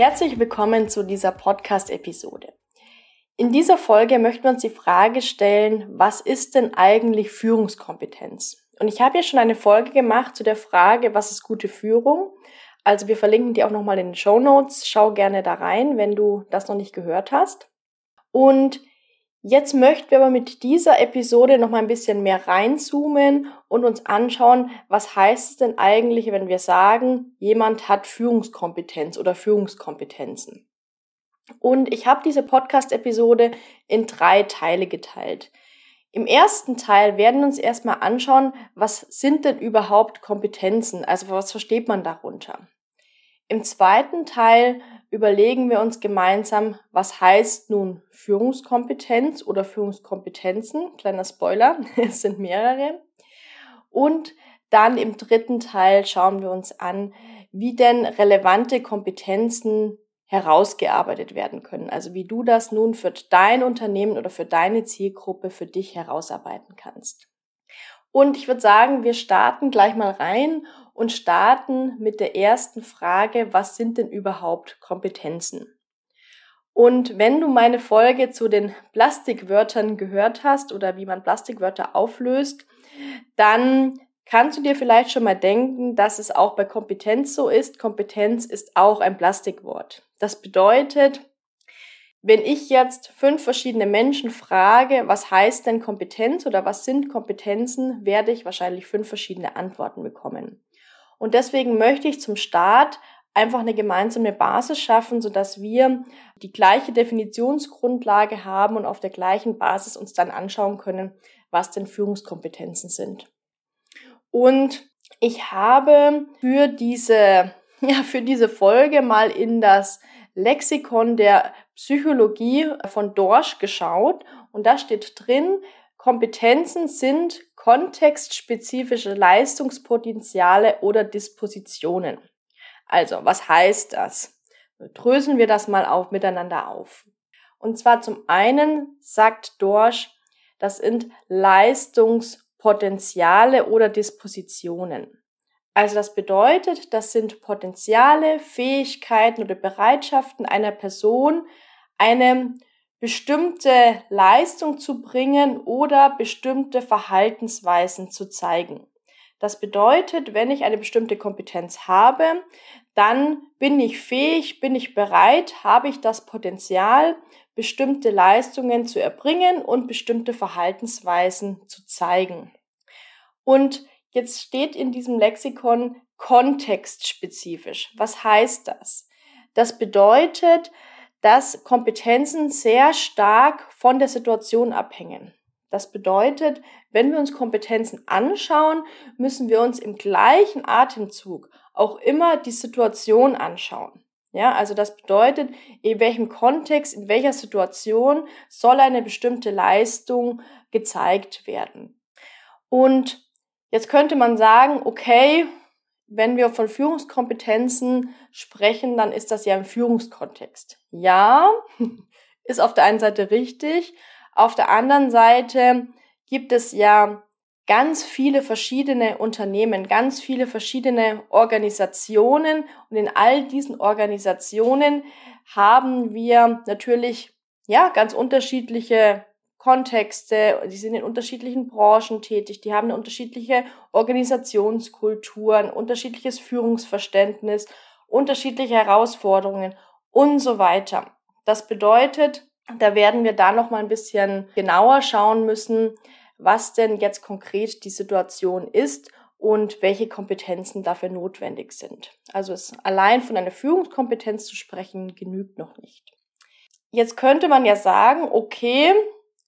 Herzlich willkommen zu dieser Podcast-Episode. In dieser Folge möchten wir uns die Frage stellen, was ist denn eigentlich Führungskompetenz? Und ich habe ja schon eine Folge gemacht zu der Frage, was ist gute Führung? Also wir verlinken die auch nochmal in den Show Notes. Schau gerne da rein, wenn du das noch nicht gehört hast. Und Jetzt möchten wir aber mit dieser Episode noch mal ein bisschen mehr reinzoomen und uns anschauen, was heißt es denn eigentlich, wenn wir sagen, jemand hat Führungskompetenz oder Führungskompetenzen. Und ich habe diese Podcast-Episode in drei Teile geteilt. Im ersten Teil werden wir uns erstmal anschauen, was sind denn überhaupt Kompetenzen? Also was versteht man darunter? Im zweiten Teil überlegen wir uns gemeinsam, was heißt nun Führungskompetenz oder Führungskompetenzen. Kleiner Spoiler, es sind mehrere. Und dann im dritten Teil schauen wir uns an, wie denn relevante Kompetenzen herausgearbeitet werden können. Also wie du das nun für dein Unternehmen oder für deine Zielgruppe für dich herausarbeiten kannst. Und ich würde sagen, wir starten gleich mal rein und starten mit der ersten Frage, was sind denn überhaupt Kompetenzen? Und wenn du meine Folge zu den Plastikwörtern gehört hast oder wie man Plastikwörter auflöst, dann kannst du dir vielleicht schon mal denken, dass es auch bei Kompetenz so ist. Kompetenz ist auch ein Plastikwort. Das bedeutet, wenn ich jetzt fünf verschiedene Menschen frage, was heißt denn Kompetenz oder was sind Kompetenzen, werde ich wahrscheinlich fünf verschiedene Antworten bekommen. Und deswegen möchte ich zum Start einfach eine gemeinsame Basis schaffen, sodass wir die gleiche Definitionsgrundlage haben und auf der gleichen Basis uns dann anschauen können, was denn Führungskompetenzen sind. Und ich habe für diese, ja, für diese Folge mal in das Lexikon der Psychologie von Dorsch geschaut und da steht drin, Kompetenzen sind kontextspezifische Leistungspotenziale oder Dispositionen. Also, was heißt das? Dröseln wir das mal auf, miteinander auf. Und zwar zum einen sagt Dorsch, das sind Leistungspotenziale oder Dispositionen. Also das bedeutet, das sind Potenziale, Fähigkeiten oder Bereitschaften einer Person, eine bestimmte Leistung zu bringen oder bestimmte Verhaltensweisen zu zeigen. Das bedeutet, wenn ich eine bestimmte Kompetenz habe, dann bin ich fähig, bin ich bereit, habe ich das Potenzial, bestimmte Leistungen zu erbringen und bestimmte Verhaltensweisen zu zeigen. Und jetzt steht in diesem Lexikon kontextspezifisch. Was heißt das? Das bedeutet, dass Kompetenzen sehr stark von der Situation abhängen. Das bedeutet, wenn wir uns Kompetenzen anschauen, müssen wir uns im gleichen Atemzug auch immer die Situation anschauen. Ja, also das bedeutet, in welchem Kontext, in welcher Situation soll eine bestimmte Leistung gezeigt werden. Und jetzt könnte man sagen, okay, wenn wir von Führungskompetenzen sprechen, dann ist das ja im Führungskontext. Ja, ist auf der einen Seite richtig. Auf der anderen Seite gibt es ja ganz viele verschiedene Unternehmen, ganz viele verschiedene Organisationen. Und in all diesen Organisationen haben wir natürlich ja ganz unterschiedliche Kontexte, die sind in unterschiedlichen Branchen tätig, die haben eine unterschiedliche Organisationskultur, ein unterschiedliches Führungsverständnis, unterschiedliche Herausforderungen und so weiter. Das bedeutet, da werden wir da noch mal ein bisschen genauer schauen müssen, was denn jetzt konkret die Situation ist und welche Kompetenzen dafür notwendig sind. Also es allein von einer Führungskompetenz zu sprechen genügt noch nicht. Jetzt könnte man ja sagen, okay,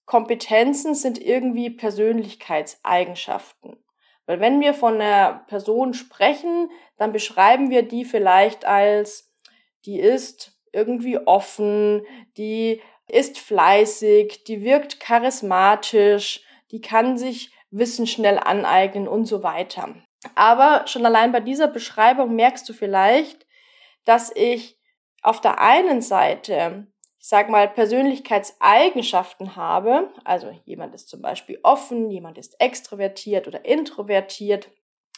Kompetenzen sind irgendwie Persönlichkeitseigenschaften. Weil wenn wir von einer Person sprechen, dann beschreiben wir die vielleicht als, die ist irgendwie offen, die ist fleißig, die wirkt charismatisch, die kann sich Wissen schnell aneignen und so weiter. Aber schon allein bei dieser Beschreibung merkst du vielleicht, dass ich auf der einen Seite, ich sag mal, Persönlichkeitseigenschaften habe, also jemand ist zum Beispiel offen, jemand ist extrovertiert oder introvertiert,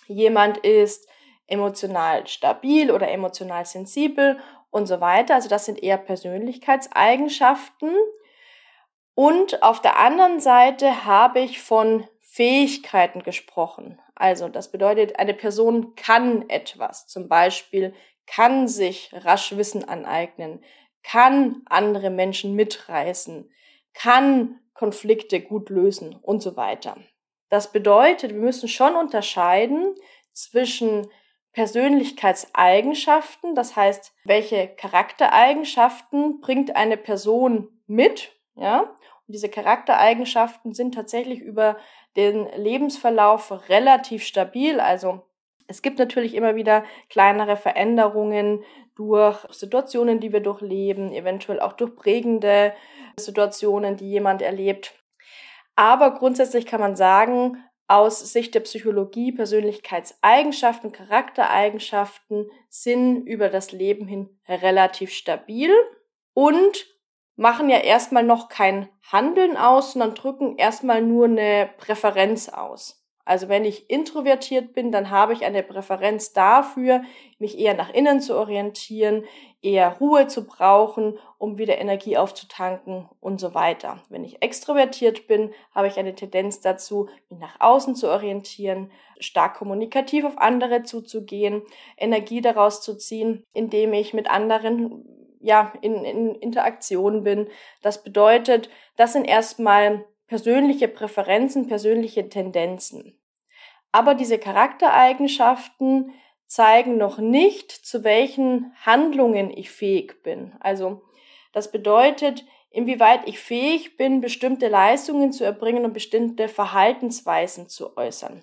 jemand ist emotional stabil oder emotional sensibel und so weiter. Also das sind eher Persönlichkeitseigenschaften. Und auf der anderen Seite habe ich von Fähigkeiten gesprochen. Also das bedeutet, eine Person kann etwas, zum Beispiel kann sich rasch Wissen aneignen, kann andere Menschen mitreißen, kann Konflikte gut lösen und so weiter. Das bedeutet, wir müssen schon unterscheiden zwischen Persönlichkeitseigenschaften, das heißt, welche Charaktereigenschaften bringt eine Person mit, ja? Und diese Charaktereigenschaften sind tatsächlich über den Lebensverlauf relativ stabil, also es gibt natürlich immer wieder kleinere Veränderungen durch Situationen, die wir durchleben, eventuell auch durch prägende Situationen, die jemand erlebt. Aber grundsätzlich kann man sagen, aus Sicht der Psychologie Persönlichkeitseigenschaften, Charaktereigenschaften sind über das Leben hin relativ stabil und machen ja erstmal noch kein Handeln aus, sondern drücken erstmal nur eine Präferenz aus. Also wenn ich introvertiert bin, dann habe ich eine Präferenz dafür, mich eher nach innen zu orientieren, eher Ruhe zu brauchen, um wieder Energie aufzutanken und so weiter. Wenn ich extrovertiert bin, habe ich eine Tendenz dazu, mich nach außen zu orientieren, stark kommunikativ auf andere zuzugehen, Energie daraus zu ziehen, indem ich mit anderen ja, in, in Interaktion bin. Das bedeutet, das sind erstmal persönliche Präferenzen, persönliche Tendenzen. Aber diese Charaktereigenschaften zeigen noch nicht, zu welchen Handlungen ich fähig bin. Also das bedeutet, inwieweit ich fähig bin, bestimmte Leistungen zu erbringen und bestimmte Verhaltensweisen zu äußern.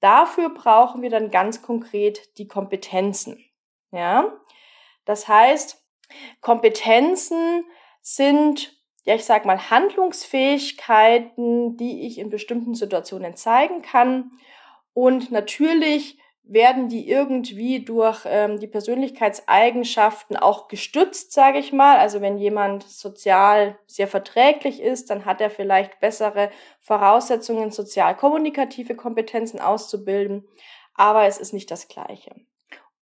Dafür brauchen wir dann ganz konkret die Kompetenzen. Ja? Das heißt, Kompetenzen sind ja, ich sag mal, Handlungsfähigkeiten, die ich in bestimmten Situationen zeigen kann. Und natürlich werden die irgendwie durch ähm, die Persönlichkeitseigenschaften auch gestützt, sage ich mal. Also wenn jemand sozial sehr verträglich ist, dann hat er vielleicht bessere Voraussetzungen, sozial-kommunikative Kompetenzen auszubilden. Aber es ist nicht das Gleiche.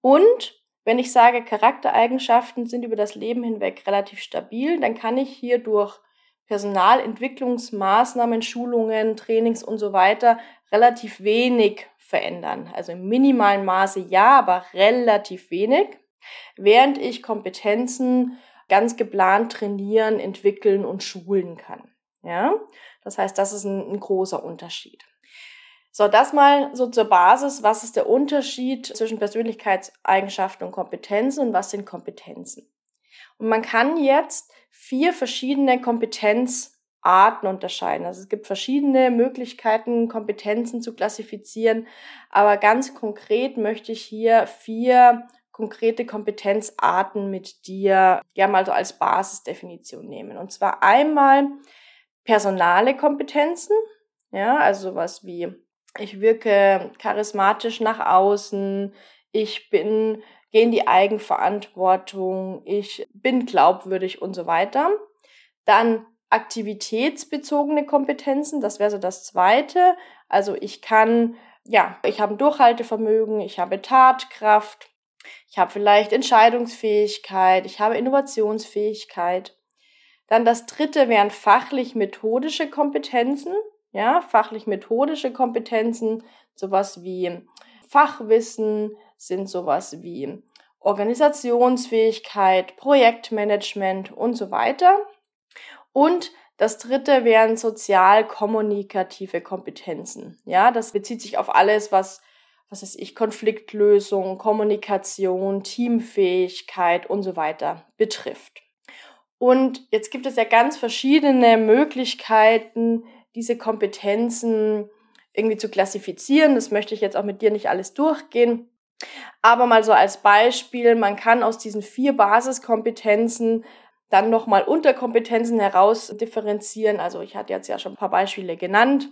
Und wenn ich sage, Charaktereigenschaften sind über das Leben hinweg relativ stabil, dann kann ich hier durch Personalentwicklungsmaßnahmen, Schulungen, Trainings und so weiter relativ wenig verändern. Also im minimalen Maße ja, aber relativ wenig, während ich Kompetenzen ganz geplant trainieren, entwickeln und schulen kann. Ja, das heißt, das ist ein, ein großer Unterschied. So, das mal so zur Basis. Was ist der Unterschied zwischen Persönlichkeitseigenschaften und Kompetenzen und was sind Kompetenzen? Und man kann jetzt vier verschiedene Kompetenzarten unterscheiden. Also es gibt verschiedene Möglichkeiten, Kompetenzen zu klassifizieren. Aber ganz konkret möchte ich hier vier konkrete Kompetenzarten mit dir ja mal so als Basisdefinition nehmen. Und zwar einmal personale Kompetenzen. Ja, also sowas wie ich wirke charismatisch nach außen, ich bin, gehe in die Eigenverantwortung, ich bin glaubwürdig und so weiter. Dann aktivitätsbezogene Kompetenzen, das wäre so das zweite. Also ich kann, ja, ich habe ein Durchhaltevermögen, ich habe Tatkraft, ich habe vielleicht Entscheidungsfähigkeit, ich habe Innovationsfähigkeit. Dann das dritte wären fachlich-methodische Kompetenzen ja, fachlich-methodische Kompetenzen, sowas wie Fachwissen, sind sowas wie Organisationsfähigkeit, Projektmanagement und so weiter. Und das dritte wären sozial-kommunikative Kompetenzen. Ja, das bezieht sich auf alles, was, was weiß ich, Konfliktlösung, Kommunikation, Teamfähigkeit und so weiter betrifft. Und jetzt gibt es ja ganz verschiedene Möglichkeiten, diese Kompetenzen irgendwie zu klassifizieren. Das möchte ich jetzt auch mit dir nicht alles durchgehen. Aber mal so als Beispiel, man kann aus diesen vier Basiskompetenzen dann nochmal Unterkompetenzen heraus differenzieren. Also ich hatte jetzt ja schon ein paar Beispiele genannt.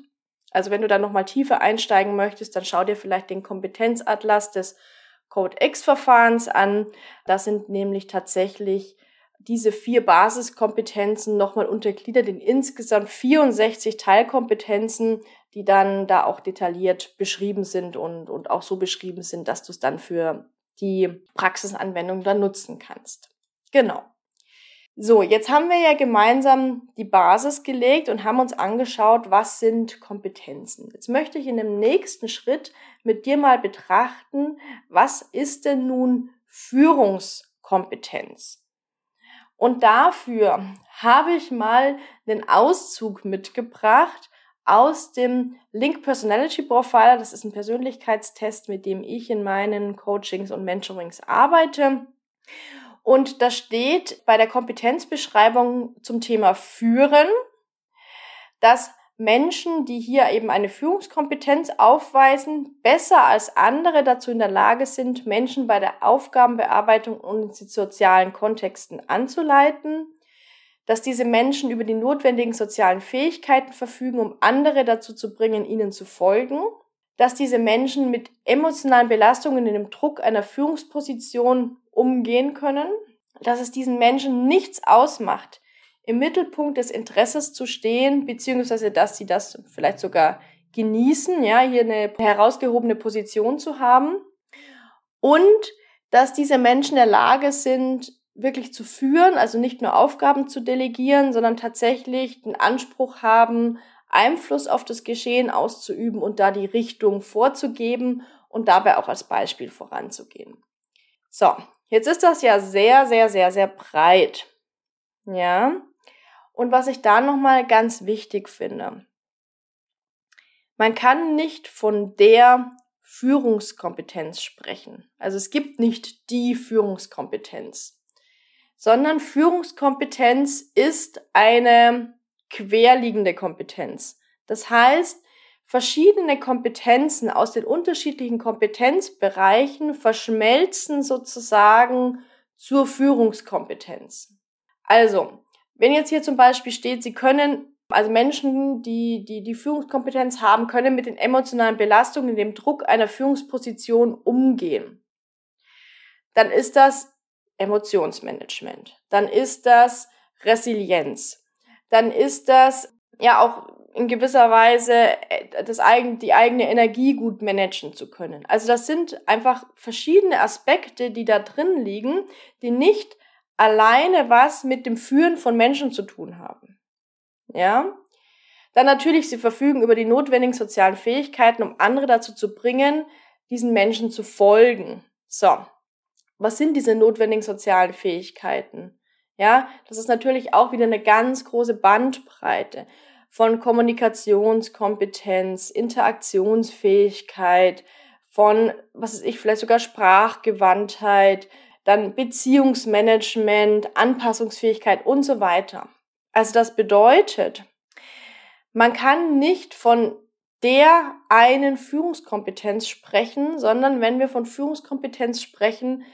Also wenn du da nochmal tiefer einsteigen möchtest, dann schau dir vielleicht den Kompetenzatlas des Code-X-Verfahrens an. Das sind nämlich tatsächlich diese vier Basiskompetenzen nochmal untergliedert in insgesamt 64 Teilkompetenzen, die dann da auch detailliert beschrieben sind und, und auch so beschrieben sind, dass du es dann für die Praxisanwendung dann nutzen kannst. Genau. So, jetzt haben wir ja gemeinsam die Basis gelegt und haben uns angeschaut, was sind Kompetenzen. Jetzt möchte ich in dem nächsten Schritt mit dir mal betrachten, was ist denn nun Führungskompetenz? Und dafür habe ich mal einen Auszug mitgebracht aus dem Link Personality Profiler. Das ist ein Persönlichkeitstest, mit dem ich in meinen Coachings und Mentorings arbeite. Und da steht bei der Kompetenzbeschreibung zum Thema Führen, dass Menschen, die hier eben eine Führungskompetenz aufweisen, besser als andere dazu in der Lage sind, Menschen bei der Aufgabenbearbeitung und in sozialen Kontexten anzuleiten, dass diese Menschen über die notwendigen sozialen Fähigkeiten verfügen, um andere dazu zu bringen, ihnen zu folgen, dass diese Menschen mit emotionalen Belastungen in dem Druck einer Führungsposition umgehen können, dass es diesen Menschen nichts ausmacht, im Mittelpunkt des Interesses zu stehen, beziehungsweise dass sie das vielleicht sogar genießen, ja, hier eine herausgehobene Position zu haben und dass diese Menschen in der Lage sind, wirklich zu führen, also nicht nur Aufgaben zu delegieren, sondern tatsächlich den Anspruch haben, Einfluss auf das Geschehen auszuüben und da die Richtung vorzugeben und dabei auch als Beispiel voranzugehen. So, Jetzt ist das ja sehr, sehr, sehr, sehr breit. Ja. Und was ich da nochmal ganz wichtig finde. Man kann nicht von der Führungskompetenz sprechen. Also es gibt nicht die Führungskompetenz, sondern Führungskompetenz ist eine querliegende Kompetenz. Das heißt, verschiedene Kompetenzen aus den unterschiedlichen Kompetenzbereichen verschmelzen sozusagen zur Führungskompetenz. Also, wenn jetzt hier zum Beispiel steht, Sie können, also Menschen, die, die die Führungskompetenz haben, können mit den emotionalen Belastungen, dem Druck einer Führungsposition umgehen. Dann ist das Emotionsmanagement. Dann ist das Resilienz. Dann ist das ja auch in gewisser Weise äh, das eigen, die eigene Energie gut managen zu können. Also das sind einfach verschiedene Aspekte, die da drin liegen, die nicht alleine was mit dem Führen von Menschen zu tun haben. Ja? Dann natürlich, sie verfügen über die notwendigen sozialen Fähigkeiten, um andere dazu zu bringen, diesen Menschen zu folgen. So. Was sind diese notwendigen sozialen Fähigkeiten? Ja, das ist natürlich auch wieder eine ganz große Bandbreite von Kommunikationskompetenz, Interaktionsfähigkeit, von, was weiß ich, vielleicht sogar Sprachgewandtheit, dann Beziehungsmanagement, Anpassungsfähigkeit und so weiter. Also das bedeutet, man kann nicht von der einen Führungskompetenz sprechen, sondern wenn wir von Führungskompetenz sprechen,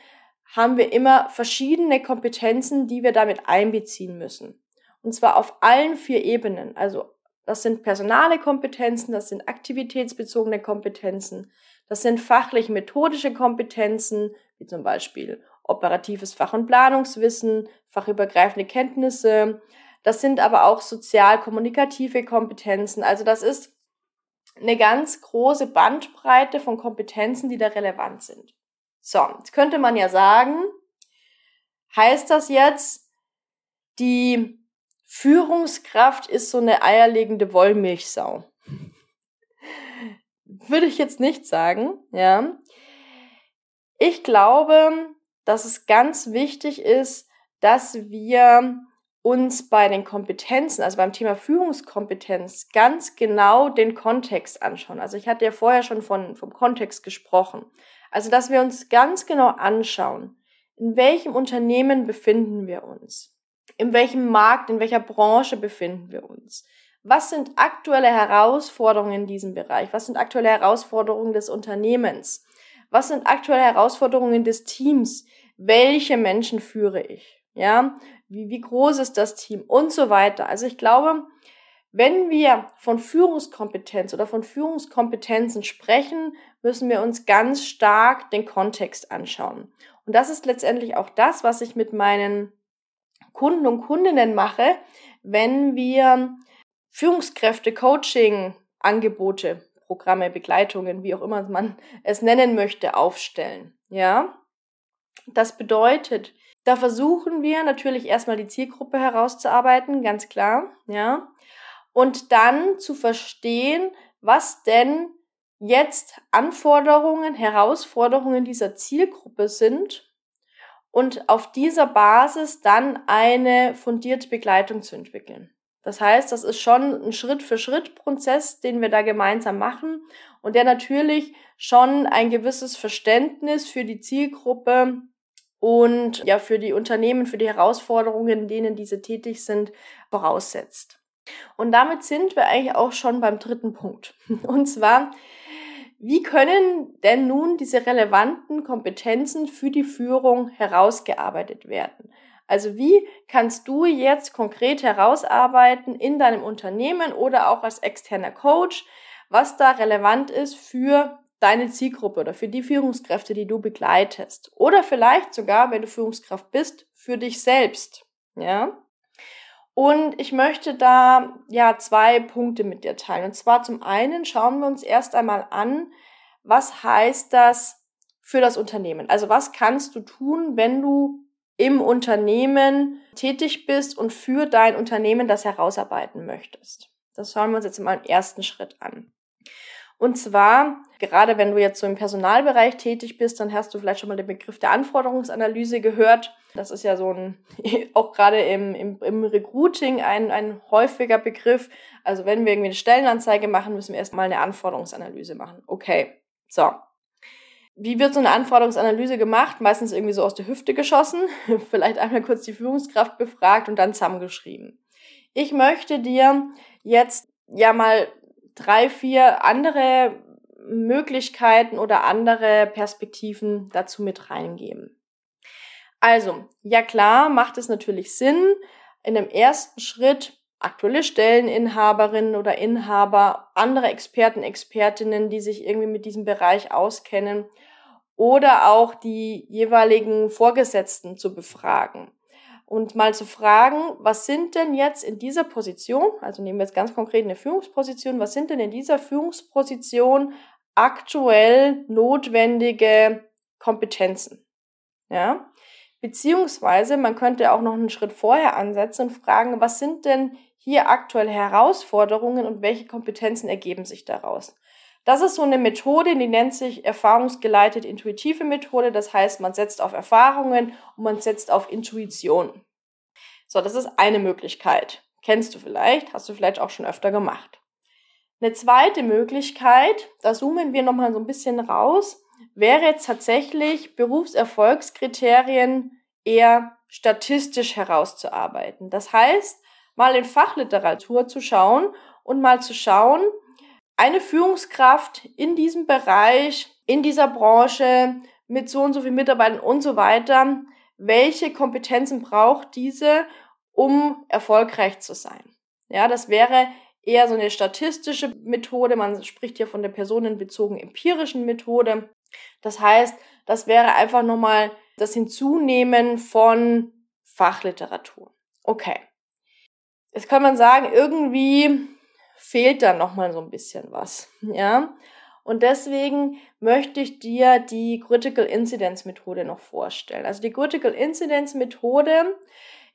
haben wir immer verschiedene Kompetenzen, die wir damit einbeziehen müssen. Und zwar auf allen vier Ebenen. Also das sind personale Kompetenzen, das sind aktivitätsbezogene Kompetenzen, das sind fachlich-methodische Kompetenzen, wie zum Beispiel operatives Fach- und Planungswissen, fachübergreifende Kenntnisse. Das sind aber auch sozial-kommunikative Kompetenzen. Also das ist eine ganz große Bandbreite von Kompetenzen, die da relevant sind. So, jetzt könnte man ja sagen, heißt das jetzt, die Führungskraft ist so eine eierlegende Wollmilchsau. Würde ich jetzt nicht sagen, ja. Ich glaube, dass es ganz wichtig ist, dass wir uns bei den Kompetenzen, also beim Thema Führungskompetenz, ganz genau den Kontext anschauen. Also ich hatte ja vorher schon von, vom Kontext gesprochen. Also, dass wir uns ganz genau anschauen, in welchem Unternehmen befinden wir uns? in welchem Markt, in welcher Branche befinden wir uns? was sind aktuelle Herausforderungen in diesem Bereich? Was sind aktuelle Herausforderungen des Unternehmens? Was sind aktuelle Herausforderungen des Teams? Welche Menschen führe ich? Ja, wie, wie groß ist das Team und so weiter. Also ich glaube, wenn wir von Führungskompetenz oder von Führungskompetenzen sprechen, müssen wir uns ganz stark den Kontext anschauen. Und das ist letztendlich auch das, was ich mit meinen Kunden und Kundinnen mache, wenn wir Führungskräfte, Coaching, Angebote, Programme, Begleitungen, wie auch immer man es nennen möchte, aufstellen. Ja? Das bedeutet, da versuchen wir natürlich erstmal die Zielgruppe herauszuarbeiten, ganz klar, ja. Und dann zu verstehen, was denn jetzt Anforderungen, Herausforderungen dieser Zielgruppe sind und auf dieser Basis dann eine fundierte Begleitung zu entwickeln. Das heißt, das ist schon ein Schritt-für-Schritt-Prozess, den wir da gemeinsam machen und der natürlich schon ein gewisses Verständnis für die Zielgruppe und ja für die Unternehmen, für die Herausforderungen, in denen diese tätig sind, voraussetzt. Und damit sind wir eigentlich auch schon beim dritten Punkt. Und zwar, wie können denn nun diese relevanten Kompetenzen für die Führung herausgearbeitet werden? Also wie kannst du jetzt konkret herausarbeiten in deinem Unternehmen oder auch als externer Coach, was da relevant ist für deine Zielgruppe oder für die Führungskräfte, die du begleitest. Oder vielleicht sogar, wenn du Führungskraft bist, für dich selbst. Ja? Und ich möchte da ja zwei Punkte mit dir teilen. Und zwar zum einen schauen wir uns erst einmal an, was heißt das für das Unternehmen? Also was kannst du tun, wenn du im Unternehmen tätig bist und für dein Unternehmen das herausarbeiten möchtest? Das schauen wir uns jetzt mal im ersten Schritt an. Und zwar, gerade wenn du jetzt so im Personalbereich tätig bist, dann hast du vielleicht schon mal den Begriff der Anforderungsanalyse gehört. Das ist ja so ein, auch gerade im, im, im Recruiting ein, ein häufiger Begriff. Also wenn wir irgendwie eine Stellenanzeige machen, müssen wir erstmal eine Anforderungsanalyse machen. Okay, so. Wie wird so eine Anforderungsanalyse gemacht? Meistens irgendwie so aus der Hüfte geschossen, vielleicht einmal kurz die Führungskraft befragt und dann zusammengeschrieben. Ich möchte dir jetzt ja mal drei, vier andere Möglichkeiten oder andere Perspektiven dazu mit reingeben. Also, ja klar, macht es natürlich Sinn, in dem ersten Schritt aktuelle Stelleninhaberinnen oder Inhaber, andere Experten, Expertinnen, die sich irgendwie mit diesem Bereich auskennen oder auch die jeweiligen Vorgesetzten zu befragen und mal zu fragen, was sind denn jetzt in dieser Position, also nehmen wir jetzt ganz konkret eine Führungsposition, was sind denn in dieser Führungsposition aktuell notwendige Kompetenzen? Ja? Beziehungsweise man könnte auch noch einen Schritt vorher ansetzen und fragen, was sind denn hier aktuelle Herausforderungen und welche Kompetenzen ergeben sich daraus? Das ist so eine Methode, die nennt sich erfahrungsgeleitet intuitive Methode. Das heißt, man setzt auf Erfahrungen und man setzt auf Intuition. So, das ist eine Möglichkeit. Kennst du vielleicht, hast du vielleicht auch schon öfter gemacht. Eine zweite Möglichkeit, da zoomen wir nochmal so ein bisschen raus, wäre jetzt tatsächlich Berufserfolgskriterien eher statistisch herauszuarbeiten. Das heißt, mal in Fachliteratur zu schauen und mal zu schauen, eine Führungskraft in diesem Bereich, in dieser Branche, mit so und so vielen Mitarbeitern und so weiter, welche Kompetenzen braucht diese, um erfolgreich zu sein? Ja, das wäre eher so eine statistische Methode. Man spricht hier von der personenbezogenen empirischen Methode. Das heißt, das wäre einfach nochmal das Hinzunehmen von Fachliteratur. Okay. Jetzt kann man sagen, irgendwie fehlt da noch mal so ein bisschen was, ja? Und deswegen möchte ich dir die Critical Incidence Methode noch vorstellen. Also die Critical Incidence Methode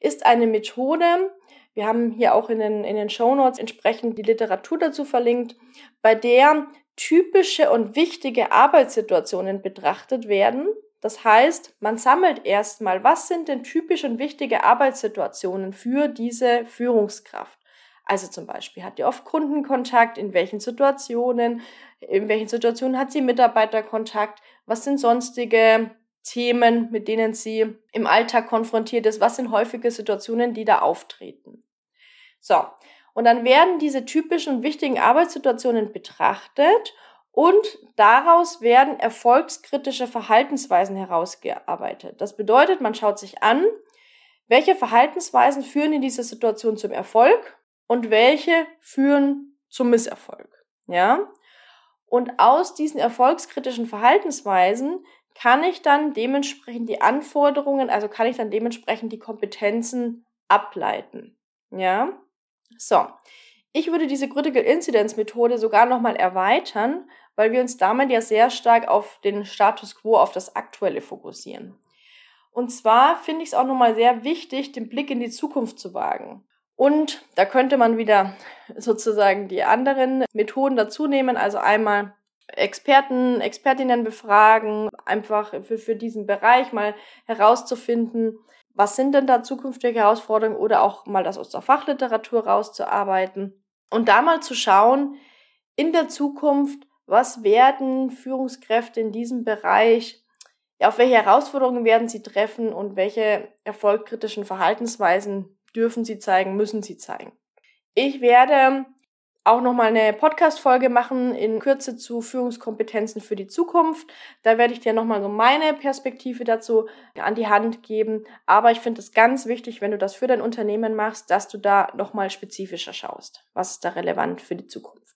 ist eine Methode, wir haben hier auch in den, in den Show Notes entsprechend die Literatur dazu verlinkt, bei der typische und wichtige Arbeitssituationen betrachtet werden. Das heißt, man sammelt erstmal, was sind denn typische und wichtige Arbeitssituationen für diese Führungskraft? Also zum Beispiel hat die oft Kundenkontakt, in welchen Situationen, in welchen Situationen hat sie Mitarbeiterkontakt, was sind sonstige Themen, mit denen sie im Alltag konfrontiert ist, was sind häufige Situationen, die da auftreten. So, Und dann werden diese typischen wichtigen Arbeitssituationen betrachtet und daraus werden erfolgskritische Verhaltensweisen herausgearbeitet. Das bedeutet, man schaut sich an, welche Verhaltensweisen führen in dieser Situation zum Erfolg und welche führen zum Misserfolg. Ja? Und aus diesen erfolgskritischen Verhaltensweisen kann ich dann dementsprechend die Anforderungen, also kann ich dann dementsprechend die Kompetenzen ableiten. Ja? So. Ich würde diese Critical Incidence Methode sogar nochmal erweitern, weil wir uns damit ja sehr stark auf den Status quo, auf das Aktuelle fokussieren. Und zwar finde ich es auch nochmal sehr wichtig, den Blick in die Zukunft zu wagen. Und da könnte man wieder sozusagen die anderen Methoden dazu nehmen, also einmal Experten, Expertinnen befragen, einfach für, für diesen Bereich mal herauszufinden, was sind denn da zukünftige Herausforderungen oder auch mal das aus der Fachliteratur rauszuarbeiten und da mal zu schauen, in der Zukunft, was werden Führungskräfte in diesem Bereich, ja, auf welche Herausforderungen werden sie treffen und welche erfolgkritischen Verhaltensweisen dürfen sie zeigen, müssen sie zeigen. Ich werde auch nochmal eine Podcast-Folge machen in Kürze zu Führungskompetenzen für die Zukunft. Da werde ich dir nochmal so meine Perspektive dazu an die Hand geben. Aber ich finde es ganz wichtig, wenn du das für dein Unternehmen machst, dass du da nochmal spezifischer schaust. Was ist da relevant für die Zukunft?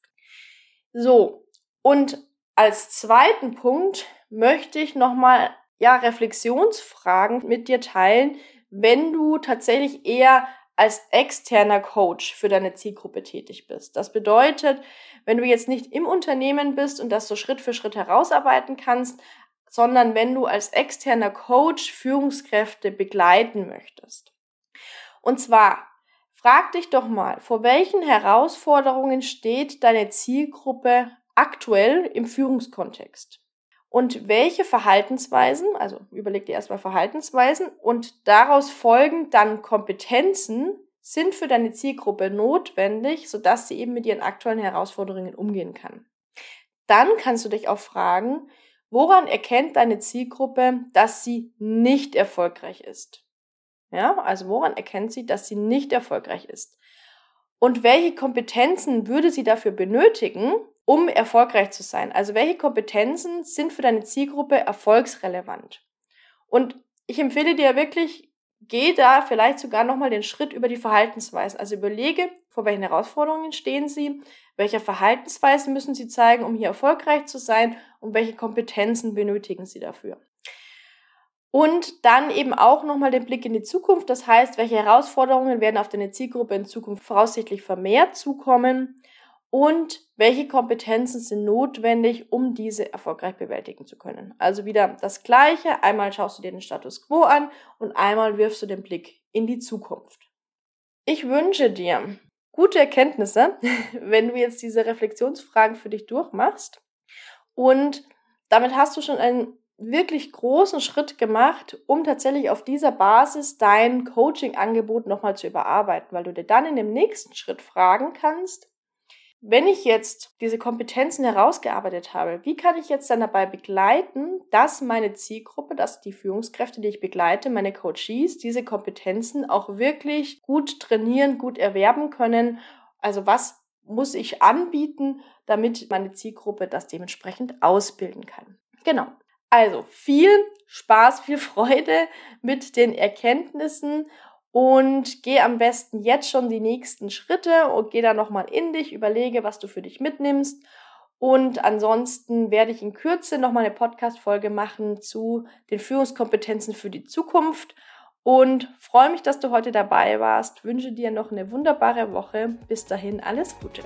So. Und als zweiten Punkt möchte ich nochmal, ja, Reflexionsfragen mit dir teilen, wenn du tatsächlich eher als externer Coach für deine Zielgruppe tätig bist. Das bedeutet, wenn du jetzt nicht im Unternehmen bist und das so Schritt für Schritt herausarbeiten kannst, sondern wenn du als externer Coach Führungskräfte begleiten möchtest. Und zwar, frag dich doch mal, vor welchen Herausforderungen steht deine Zielgruppe aktuell im Führungskontext? Und welche Verhaltensweisen, also überleg dir erstmal Verhaltensweisen und daraus folgend dann Kompetenzen sind für deine Zielgruppe notwendig, sodass sie eben mit ihren aktuellen Herausforderungen umgehen kann. Dann kannst du dich auch fragen, woran erkennt deine Zielgruppe, dass sie nicht erfolgreich ist? Ja, also woran erkennt sie, dass sie nicht erfolgreich ist? Und welche Kompetenzen würde sie dafür benötigen, um erfolgreich zu sein? Also welche Kompetenzen sind für deine Zielgruppe erfolgsrelevant? Und ich empfehle dir wirklich, geh da vielleicht sogar nochmal den Schritt über die Verhaltensweisen. Also überlege, vor welchen Herausforderungen stehen sie, welche Verhaltensweisen müssen sie zeigen, um hier erfolgreich zu sein und welche Kompetenzen benötigen sie dafür. Und dann eben auch nochmal den Blick in die Zukunft. Das heißt, welche Herausforderungen werden auf deine Zielgruppe in Zukunft voraussichtlich vermehrt zukommen und welche Kompetenzen sind notwendig, um diese erfolgreich bewältigen zu können. Also wieder das Gleiche. Einmal schaust du dir den Status quo an und einmal wirfst du den Blick in die Zukunft. Ich wünsche dir gute Erkenntnisse, wenn du jetzt diese Reflexionsfragen für dich durchmachst. Und damit hast du schon einen wirklich großen Schritt gemacht, um tatsächlich auf dieser Basis dein Coaching-Angebot nochmal zu überarbeiten, weil du dir dann in dem nächsten Schritt fragen kannst, wenn ich jetzt diese Kompetenzen herausgearbeitet habe, wie kann ich jetzt dann dabei begleiten, dass meine Zielgruppe, dass die Führungskräfte, die ich begleite, meine Coaches, diese Kompetenzen auch wirklich gut trainieren, gut erwerben können? Also was muss ich anbieten, damit meine Zielgruppe das dementsprechend ausbilden kann? Genau. Also viel Spaß, viel Freude mit den Erkenntnissen und geh am besten jetzt schon die nächsten Schritte und geh da nochmal in dich, überlege, was du für dich mitnimmst. Und ansonsten werde ich in Kürze nochmal eine Podcast-Folge machen zu den Führungskompetenzen für die Zukunft und freue mich, dass du heute dabei warst. Wünsche dir noch eine wunderbare Woche. Bis dahin alles Gute.